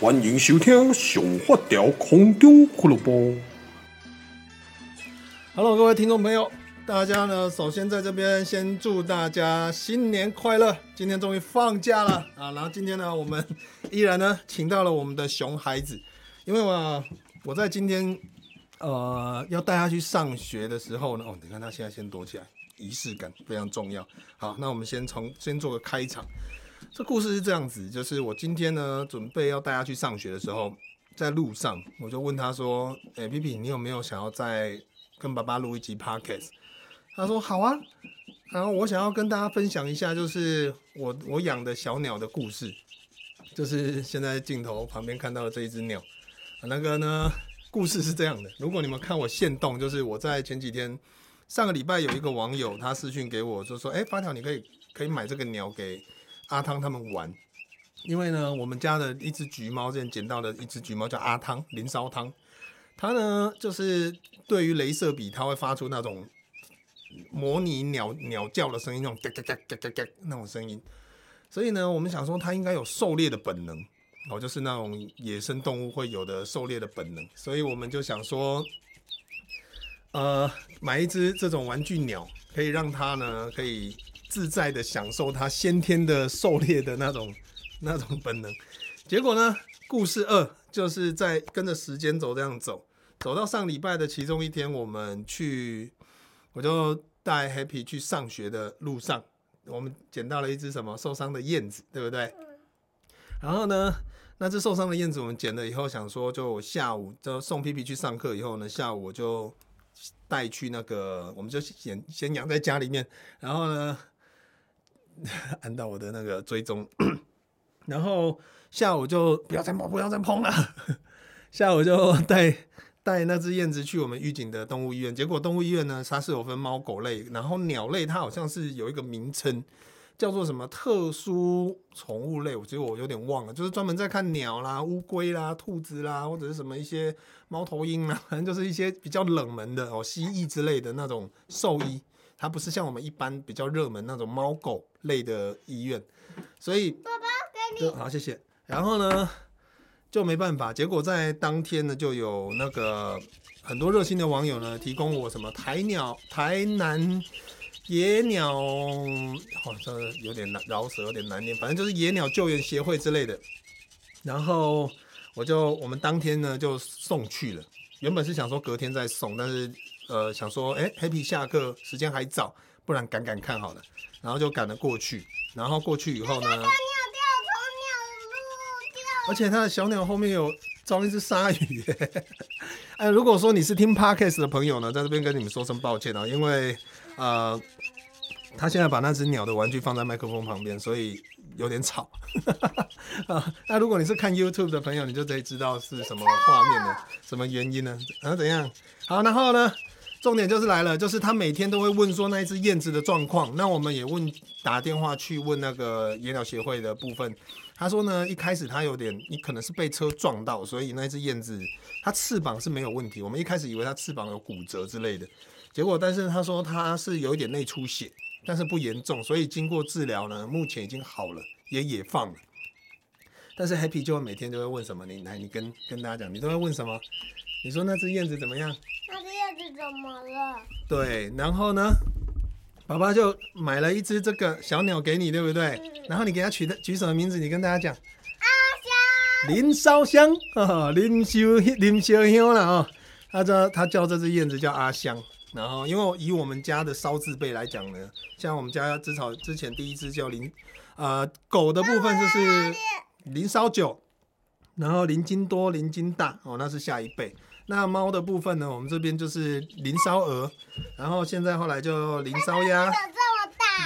欢迎收听《上发条空中俱乐部》。Hello，各位听众朋友，大家呢，首先在这边先祝大家新年快乐！今天终于放假了啊！然后今天呢，我们依然呢，请到了我们的熊孩子，因为我我在今天呃要带他去上学的时候呢，哦，你看他现在先躲起来，仪式感非常重要。好，那我们先从先做个开场。这故事是这样子，就是我今天呢，准备要带他去上学的时候，在路上我就问他说：“哎，皮皮，你有没有想要再跟爸爸录一集 podcast？” 他说：“好啊。”然后我想要跟大家分享一下，就是我我养的小鸟的故事，就是现在镜头旁边看到的这一只鸟。那个呢，故事是这样的，如果你们看我现动，就是我在前几天上个礼拜有一个网友他私讯给我，就说：“哎，发条，你可以可以买这个鸟给。”阿汤他们玩，因为呢，我们家的一只橘猫，之前捡到的一只橘猫叫阿汤，林烧汤。它呢，就是对于镭射笔，它会发出那种模拟鸟鸟叫的声音，那种嘎嘎嘎嘎嘎嘎那种声音。所以呢，我们想说它应该有狩猎的本能，哦，就是那种野生动物会有的狩猎的本能。所以我们就想说，呃，买一只这种玩具鸟，可以让它呢，可以。自在的享受它先天的狩猎的那种那种本能，结果呢，故事二就是在跟着时间轴这样走，走到上礼拜的其中一天，我们去，我就带 Happy 去上学的路上，我们捡到了一只什么受伤的燕子，对不对？然后呢，那只受伤的燕子我们捡了以后，想说就下午就送皮皮去上课以后呢，下午我就带去那个，我们就先先养在家里面，然后呢。按到我的那个追踪，然后下午就不要再碰，不要再碰了。下午就带带那只燕子去我们玉井的动物医院，结果动物医院呢，它是有分猫狗类，然后鸟类它好像是有一个名称叫做什么特殊宠物类，我觉得我有点忘了，就是专门在看鸟啦、乌龟啦、兔子啦，或者是什么一些猫头鹰啦，反正就是一些比较冷门的哦，蜥蜴之类的那种兽医。它不是像我们一般比较热门那种猫狗类的医院，所以宝宝给你好，谢谢。然后呢，就没办法，结果在当天呢，就有那个很多热心的网友呢，提供我什么台鸟、台南野鸟，好像有点难饶舌，有点难念，反正就是野鸟救援协会之类的。然后我就我们当天呢就送去了，原本是想说隔天再送，但是。呃，想说，哎，Happy 下课时间还早，不然赶赶看好了，然后就赶了过去。然后过去以后呢，小鸟掉从鸟而且它的小鸟后面有装一只鲨鱼。哎，如果说你是听 Podcast 的朋友呢，在这边跟你们说声抱歉啊，因为呃，他现在把那只鸟的玩具放在麦克风旁边，所以有点吵。啊，那如果你是看 YouTube 的朋友，你就可以知道是什么画面呢？什么原因呢？然啊，怎样？好，然后呢？重点就是来了，就是他每天都会问说那一只燕子的状况。那我们也问，打电话去问那个野鸟协会的部分。他说呢，一开始他有点，你可能是被车撞到，所以那只燕子它翅膀是没有问题。我们一开始以为它翅膀有骨折之类的，结果但是他说他是有一点内出血，但是不严重，所以经过治疗呢，目前已经好了，也野放了。但是 Happy 就会每天都会问什么？你来，你跟跟大家讲，你都会问什么？你说那只燕子怎么样？那只燕子怎么了？对，然后呢，爸爸就买了一只这个小鸟给你，对不对？嗯、然后你给它取的取什么名字？你跟大家讲。阿香。林烧香，林烧林烧香了啊！他叫他叫这只燕子叫阿香。然后，因为以我们家的烧字辈来讲呢，像我们家至少之前第一只叫林，呃，狗的部分就是林烧酒，然后林金多、林金大哦，那是下一辈。那猫的部分呢？我们这边就是林烧鹅，然后现在后来就林烧鸭、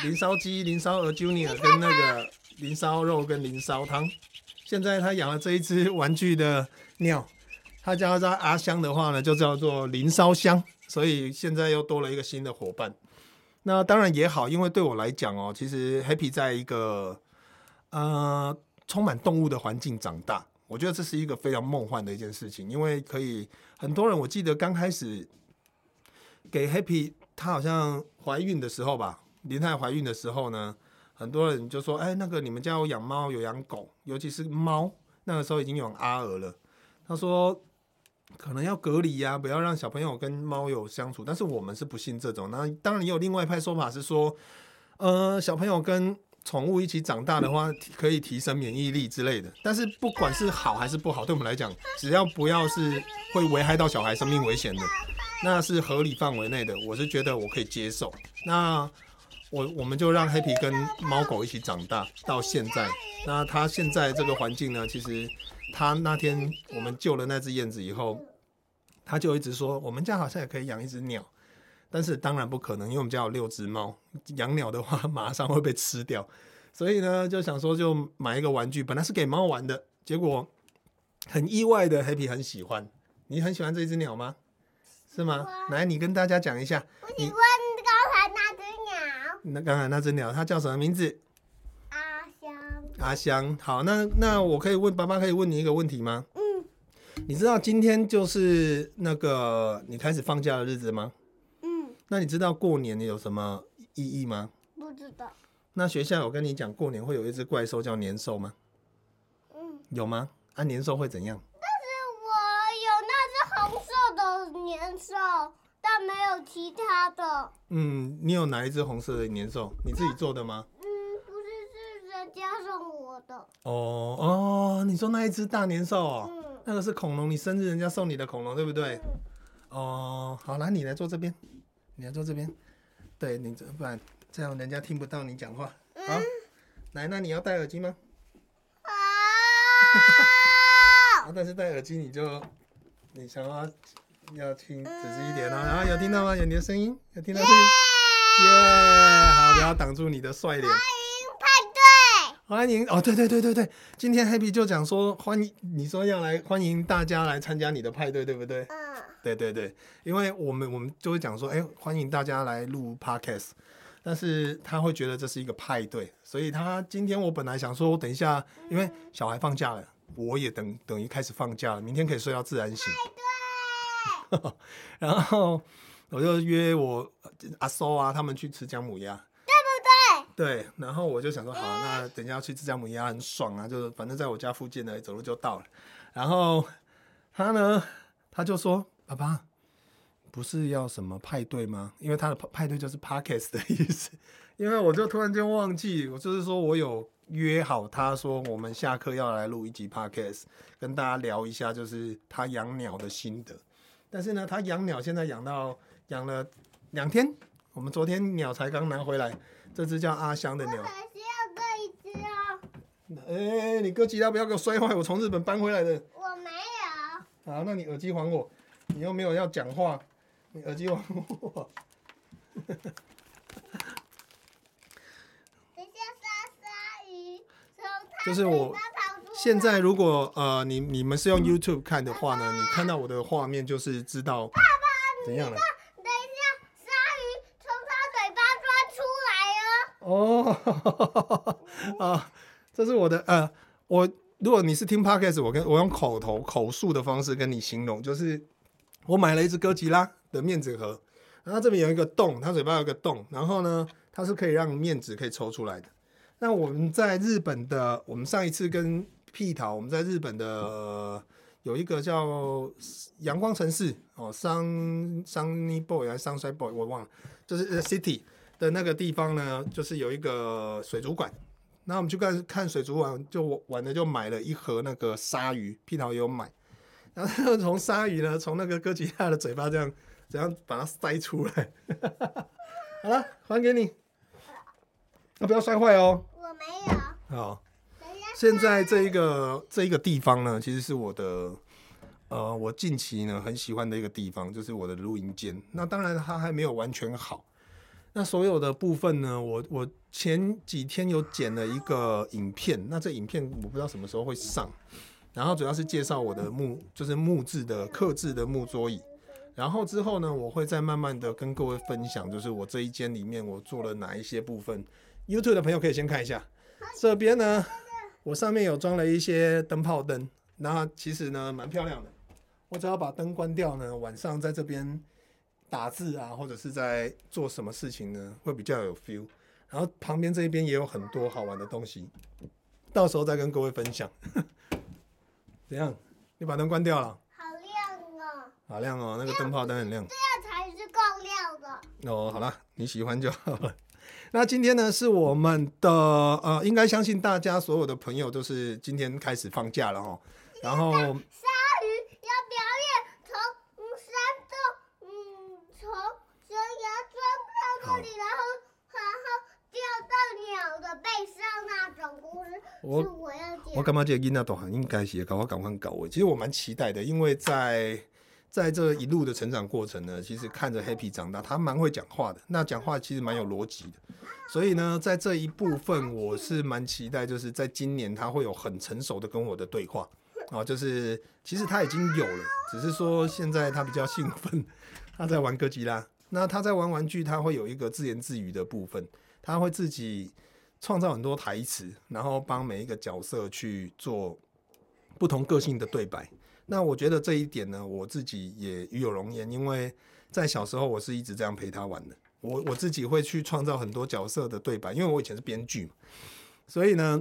林烧鸡、林烧鹅 Junior 跟那个林烧肉跟林烧汤。现在他养了这一只玩具的鸟，他叫它阿香的话呢，就叫做林烧香。所以现在又多了一个新的伙伴。那当然也好，因为对我来讲哦，其实 Happy 在一个呃充满动物的环境长大。我觉得这是一个非常梦幻的一件事情，因为可以很多人，我记得刚开始给 Happy，她好像怀孕的时候吧，林太怀孕的时候呢，很多人就说：“哎，那个你们家有养猫有养狗，尤其是猫，那个时候已经有阿娥了。他说可能要隔离呀、啊，不要让小朋友跟猫有相处。但是我们是不信这种。那当然也有另外一派说法是说，呃，小朋友跟宠物一起长大的话，可以提升免疫力之类的。但是不管是好还是不好，对我们来讲，只要不要是会危害到小孩生命危险的，那是合理范围内的。我是觉得我可以接受。那我我们就让黑皮跟猫狗一起长大到现在。那他现在这个环境呢，其实他那天我们救了那只燕子以后，他就一直说，我们家好像也可以养一只鸟。但是当然不可能，因为我们家有六只猫，养鸟的话马上会被吃掉，所以呢就想说就买一个玩具，本来是给猫玩的，结果很意外的黑皮很喜欢。你很喜欢这只鸟吗？是吗？来，你跟大家讲一下。我喜欢刚才那只鸟。那刚才那只鸟它叫什么名字？阿香。阿香，好，那那我可以问爸爸，可以问你一个问题吗？嗯。你知道今天就是那个你开始放假的日子吗？那你知道过年有什么意义吗？不知道。那学校有跟你讲过年会有一只怪兽叫年兽吗？嗯。有吗？啊，年兽会怎样？但是我有那只红色的年兽，但没有其他的。嗯，你有哪一只红色的年兽？你自己做的吗？嗯，不是，是人家送我的。哦哦，你说那一只大年兽哦？嗯。那个是恐龙，你生日人家送你的恐龙，对不对？嗯。哦，好，来，你来坐这边。你要坐这边，对，你不然这样人家听不到你讲话。好，嗯、来，那你要戴耳机吗？啊！但是戴耳机你就，你想要要听仔细一点哦。然后有听到吗？有你的声音，有听到声音。耶！好，不要挡住你的帅脸。欢迎派对。欢迎哦，对对对对对，今天 Happy 就讲说欢迎，你说要来欢迎大家来参加你的派对，对不对？嗯。对对对，因为我们我们就会讲说，哎，欢迎大家来录 podcast，但是他会觉得这是一个派对，所以他今天我本来想说，我等一下，因为小孩放假了，我也等等于开始放假了，明天可以睡到自然醒。然后我就约我阿苏啊，他们去吃姜母鸭，对不对？对，然后我就想说，好，那等一下要去吃姜母鸭很爽啊，就是反正在我家附近呢，走路就到了。然后他呢，他就说。爸爸，不是要什么派对吗？因为他的派对就是 podcast 的意思。因为我就突然间忘记，我就是说我有约好，他说我们下课要来录一集 podcast，跟大家聊一下，就是他养鸟的心得。但是呢，他养鸟现在养到养了两天，我们昨天鸟才刚拿回来，这只叫阿香的鸟。我还是要各一只哦。哎，你哥吉拉不要给我摔坏，我从日本搬回来的。我没有。好，那你耳机还我。你又没有要讲话，你耳机忘我。就是我现在如果呃你你们是用 YouTube 看的话呢，你看到我的画面就是知道怎样了。等一下，鲨鱼从他嘴巴钻出来哦。哦，啊，这是我的呃，我如果你是听 Podcast，我跟我用口头口述的方式跟你形容，就是。我买了一只哥吉拉的面纸盒，然后这边有一个洞，它嘴巴有一个洞，然后呢，它是可以让面纸可以抽出来的。那我们在日本的，我们上一次跟屁桃，我们在日本的、有一个叫阳光城市哦，Sun Sunny Boy 还是 Sunshine Boy，我忘了，就是 City 的那个地方呢，就是有一个水族馆。那我们去看看水族馆，就玩的就买了一盒那个鲨鱼，屁桃也有买。然后从鲨鱼呢，从那个哥吉拉的嘴巴这样，这样把它塞出来。好了，还给你。那不要摔坏哦。我没有。好。现在这一个这一个地方呢，其实是我的，呃，我近期呢很喜欢的一个地方，就是我的录音间。那当然它还没有完全好。那所有的部分呢，我我前几天有剪了一个影片，那这影片我不知道什么时候会上。然后主要是介绍我的木，就是木质的、刻制的木桌椅。然后之后呢，我会再慢慢的跟各位分享，就是我这一间里面我做了哪一些部分。YouTube 的朋友可以先看一下，这边呢，我上面有装了一些灯泡灯，那其实呢蛮漂亮的。我只要把灯关掉呢，晚上在这边打字啊，或者是在做什么事情呢，会比较有 feel。然后旁边这一边也有很多好玩的东西，到时候再跟各位分享。怎样？你把灯关掉了？好亮哦！好亮哦，那个灯泡灯很亮。这样才是够亮的。哦，好了，你喜欢就好了。那今天呢，是我们的呃，应该相信大家所有的朋友都是今天开始放假了哦。然后鲨鱼要表演从山洞，嗯，从悬崖钻到这里，然后然后掉到鸟的背上那种故事。是我。我感觉这个囡仔都很应该是搞我赶快搞我。其实我蛮期待的，因为在。在这一路的成长过程呢，其实看着 Happy 长大，他蛮会讲话的。那讲话其实蛮有逻辑的，所以呢，在这一部分我是蛮期待，就是在今年他会有很成熟的跟我的对话啊，就是其实他已经有了，只是说现在他比较兴奋，他在玩哥吉拉。那他在玩玩具，他会有一个自言自语的部分，他会自己创造很多台词，然后帮每一个角色去做不同个性的对白。那我觉得这一点呢，我自己也与有荣焉，因为在小时候我是一直这样陪他玩的。我我自己会去创造很多角色的对白，因为我以前是编剧嘛，所以呢，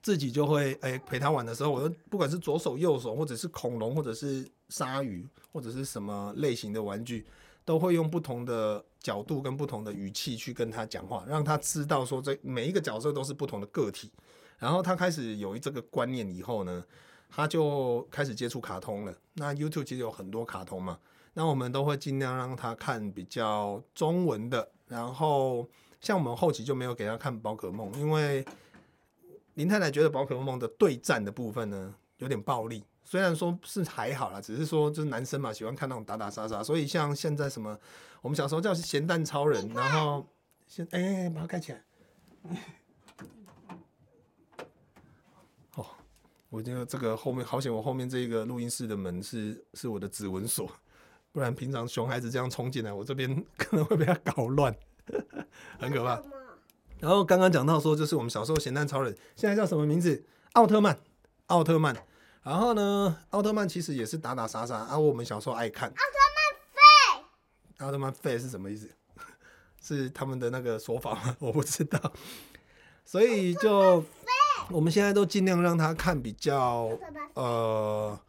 自己就会诶、陪他玩的时候，我不管是左手右手，或者是恐龙，或者是鲨鱼，或者是什么类型的玩具，都会用不同的角度跟不同的语气去跟他讲话，让他知道说这每一个角色都是不同的个体。然后他开始有这个观念以后呢，他就开始接触卡通了。那 YouTube 其实有很多卡通嘛，那我们都会尽量让他看比较中文的。然后像我们后期就没有给他看宝可梦，因为林太太觉得宝可梦的对战的部分呢有点暴力。虽然说是还好啦，只是说就是男生嘛喜欢看那种打打杀杀。所以像现在什么，我们小时候叫咸蛋超人，然后先哎、欸，把它盖起来。哦我觉得这个后面好险，我后面这个录音室的门是是我的指纹锁，不然平常熊孩子这样冲进来，我这边 可能会被他搞乱，很可怕。然后刚刚讲到说，就是我们小时候咸蛋超人，现在叫什么名字？奥特曼，奥特曼。然后呢，奥特曼其实也是打打杀杀啊。我们小时候爱看。奥特曼废。奥特曼废是什么意思？是他们的那个说法吗？我不知道。所以就。我们现在都尽量让他看比较呃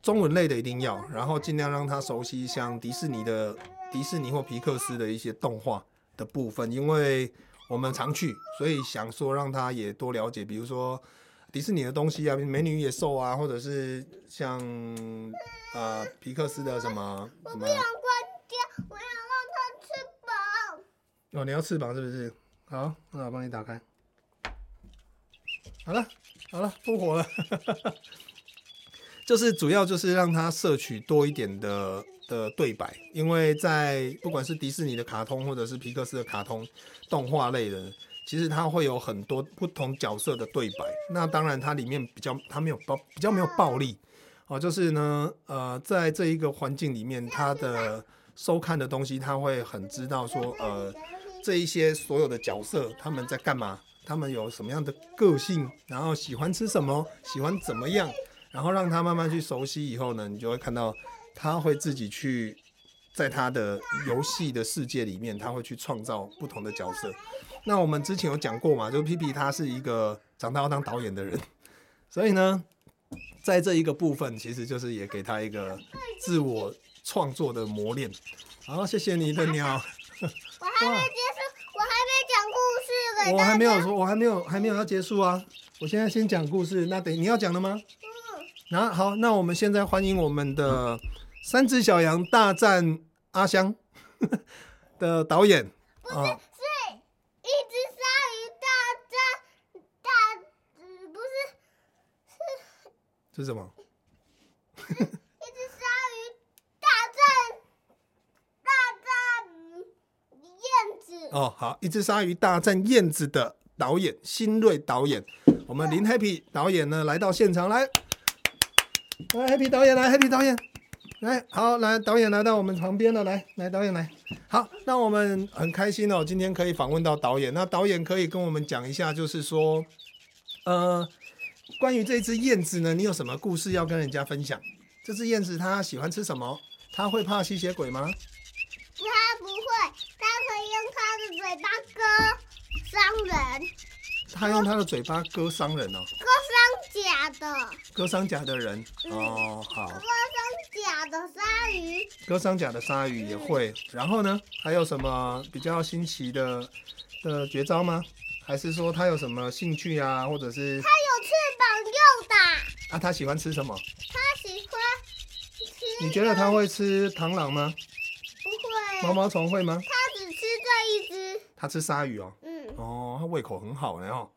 中文类的一定要，然后尽量让他熟悉像迪士尼的迪士尼或皮克斯的一些动画的部分，因为我们常去，所以想说让他也多了解，比如说迪士尼的东西啊，美女与野兽啊，或者是像呃皮克斯的什么什么。我不想关掉，我想让它翅膀。哦，你要翅膀是不是？好，那我帮你打开。好了，好了，复活了，就是主要就是让它摄取多一点的的对白，因为在不管是迪士尼的卡通或者是皮克斯的卡通动画类的，其实它会有很多不同角色的对白。那当然它里面比较它没有暴比较没有暴力哦，就是呢呃在这一个环境里面，他的收看的东西他会很知道说呃这一些所有的角色他们在干嘛。他们有什么样的个性，然后喜欢吃什么，喜欢怎么样，然后让他慢慢去熟悉以后呢，你就会看到他会自己去在他的游戏的世界里面，他会去创造不同的角色。那我们之前有讲过嘛，就皮皮他是一个长大要当导演的人，所以呢，在这一个部分，其实就是也给他一个自我创作的磨练。好，谢谢你的鸟。我还没结束。我还没讲故事。我还没有说，我还没有，还没有要结束啊！我现在先讲故事，那等你要讲了吗？嗯。那，好，那我们现在欢迎我们的《三只小羊大战阿香 》的导演。不是，是一只鲨鱼大战大，不是，是。这是什么？一只鲨鱼大战大战燕子哦，好，一只鲨鱼大战燕子的导演新锐导演，我们林 Happy 导演呢来到现场来，来 Happy 导演来 Happy 导演来，好来导演来到我们旁边了，来来导演来，好，那我们很开心哦，今天可以访问到导演，那导演可以跟我们讲一下，就是说，呃，关于这只燕子呢，你有什么故事要跟人家分享？这只燕子它喜欢吃什么？它会怕吸血鬼吗？它不会，它可以用它的嘴巴割伤人。它用它的嘴巴割伤人哦。割伤假的。割伤假的人、嗯、哦，好。割伤甲的鲨鱼。割伤甲的鲨鱼也会。嗯、然后呢，还有什么比较新奇的的绝招吗？还是说他有什么兴趣啊，或者是？他有翅膀又大。啊，他喜欢吃什么？他喜欢吃。你觉得他会吃螳螂吗？不会。毛毛虫会吗？他只吃这一只。他吃鲨鱼哦。嗯。哦，他胃口很好呢哦。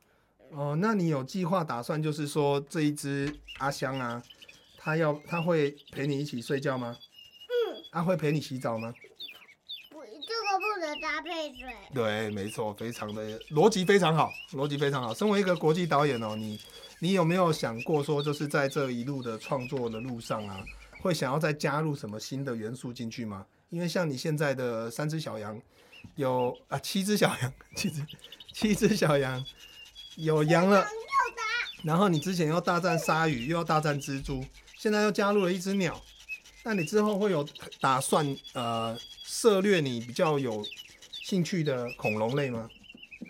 哦，那你有计划打算就是说这一只阿香啊，他要他会陪你一起睡觉吗？嗯。他会陪你洗澡吗？不能搭配水。对，没错，非常的逻辑非常好，逻辑非常好。身为一个国际导演哦，你你有没有想过说，就是在这一路的创作的路上啊，会想要再加入什么新的元素进去吗？因为像你现在的三只小羊，有啊七只小羊，七只七只小羊有羊了，然后你之前要大战鲨鱼，又要大战蜘蛛，现在又加入了一只鸟，那你之后会有打算呃？涉猎你比较有兴趣的恐龙类吗？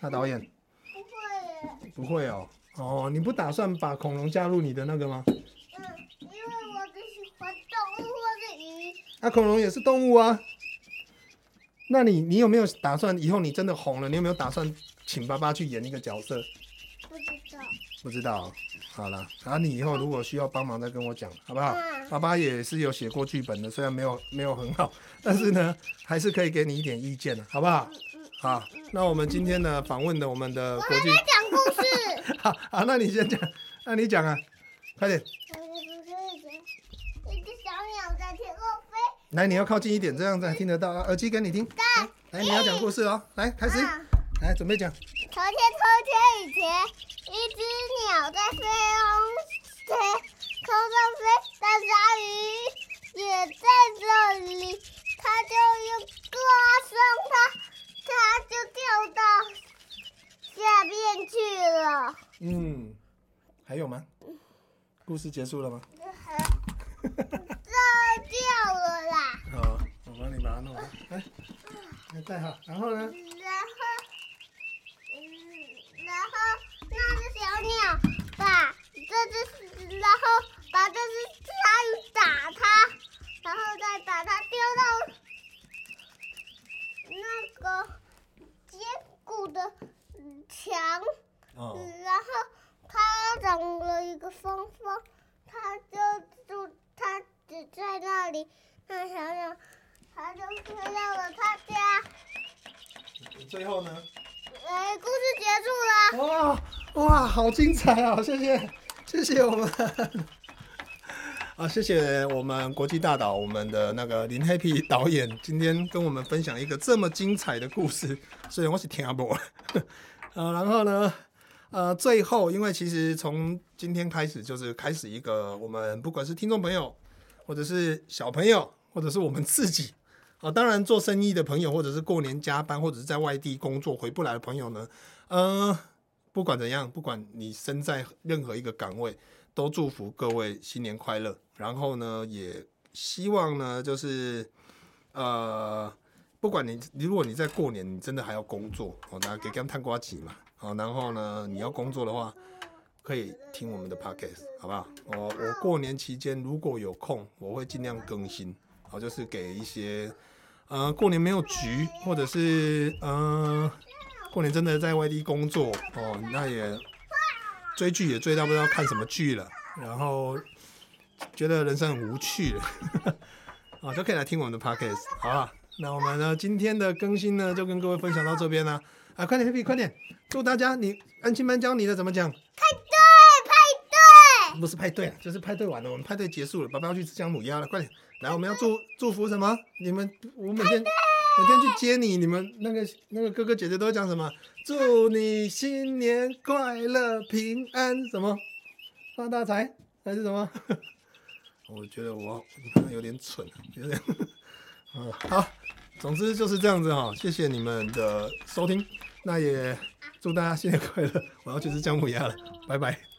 大导演不会耶，不会哦。哦，你不打算把恐龙加入你的那个吗？嗯，因为我只喜欢动物或者鱼。啊，恐龙也是动物啊。那你你有没有打算以后你真的红了，你有没有打算请爸爸去演一个角色？不知道。不知道。好了，然后你以后如果需要帮忙再跟我讲，好不好？爸爸也是有写过剧本的，虽然没有没有很好，但是呢，还是可以给你一点意见的，好不好？好，那我们今天呢访问的我们的国际，我还没讲故事。好，好，那你先讲，那你讲啊，快点。一只小鸟在天空飞。来，你要靠近一点，这样子还听得到啊。耳机给你听。来，你要讲故事哦，来开始，来准备讲。从前，从前以前。一只鸟在飞空飞，空中飞，大鲨鱼也在这里，它就用抓伤它，它就掉到下面去了。嗯，还有吗？故事结束了吗？这掉了啦。好，我帮你把它弄好，来，来戴好，然后呢？然后，嗯，然后。小鸟把这只，然后把这只鲨鱼打它，然后再把它丢到那个坚固的墙。然后它长了一个方方，它就住，它只在那里。那小鸟，它就飞到了他家。最后呢？哎，故事结束了。哇哇，好精彩啊！谢谢，谢谢我们 啊，谢谢我们国际大导，我们的那个林黑皮 导演，今天跟我们分享一个这么精彩的故事。所以我是听不，呃，然后呢，呃，最后，因为其实从今天开始就是开始一个我们不管是听众朋友，或者是小朋友，或者是我们自己。啊，当然做生意的朋友，或者是过年加班，或者是在外地工作回不来的朋友呢，呃，不管怎样，不管你身在任何一个岗位，都祝福各位新年快乐。然后呢，也希望呢，就是呃，不管你，如果你在过年，你真的还要工作，哦，那给他们探瓜子嘛，好，然后呢，你要工作的话，可以听我们的 podcast，好不好？我我过年期间如果有空，我会尽量更新，好，就是给一些。呃，过年没有局，或者是呃，过年真的在外地工作哦，那也追剧也追到不知道看什么剧了，然后觉得人生很无趣了，啊，都可以来听我们的 podcast，好了？那我们呢今天的更新呢，就跟各位分享到这边了，啊，快点，Happy，快点，祝大家，你安亲班教你的怎么讲？派对，派对，不是派对，就是派对完了，我们派对结束了，爸爸要去吃姜母鸭了，快点。来，我们要祝祝福什么？你们，我每天每天去接你，你们那个那个哥哥姐姐都会讲什么？祝你新年快乐，平安什么？发大财还是什么？我觉得我有点蠢，有点。嗯，好，总之就是这样子哈。谢谢你们的收听，那也祝大家新年快乐。我要去吃姜母鸭了，拜拜。